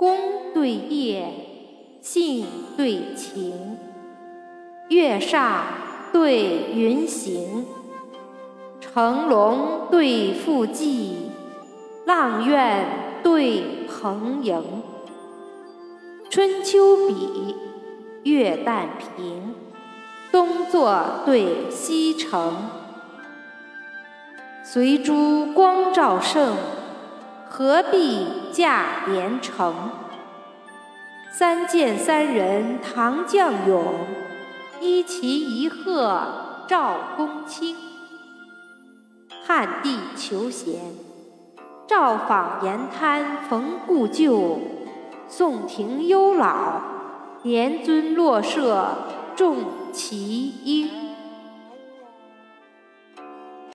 宫对夜，信对情，月上对云行，乘龙对复骑，阆苑对蓬瀛。春秋比，月旦平，东坐对西城。随珠光照盛，何必驾连城？三箭三人唐将勇，一骑一鹤赵公卿。汉帝求贤，赵访沿滩逢故旧。宋廷幽老，年尊落舍众齐英。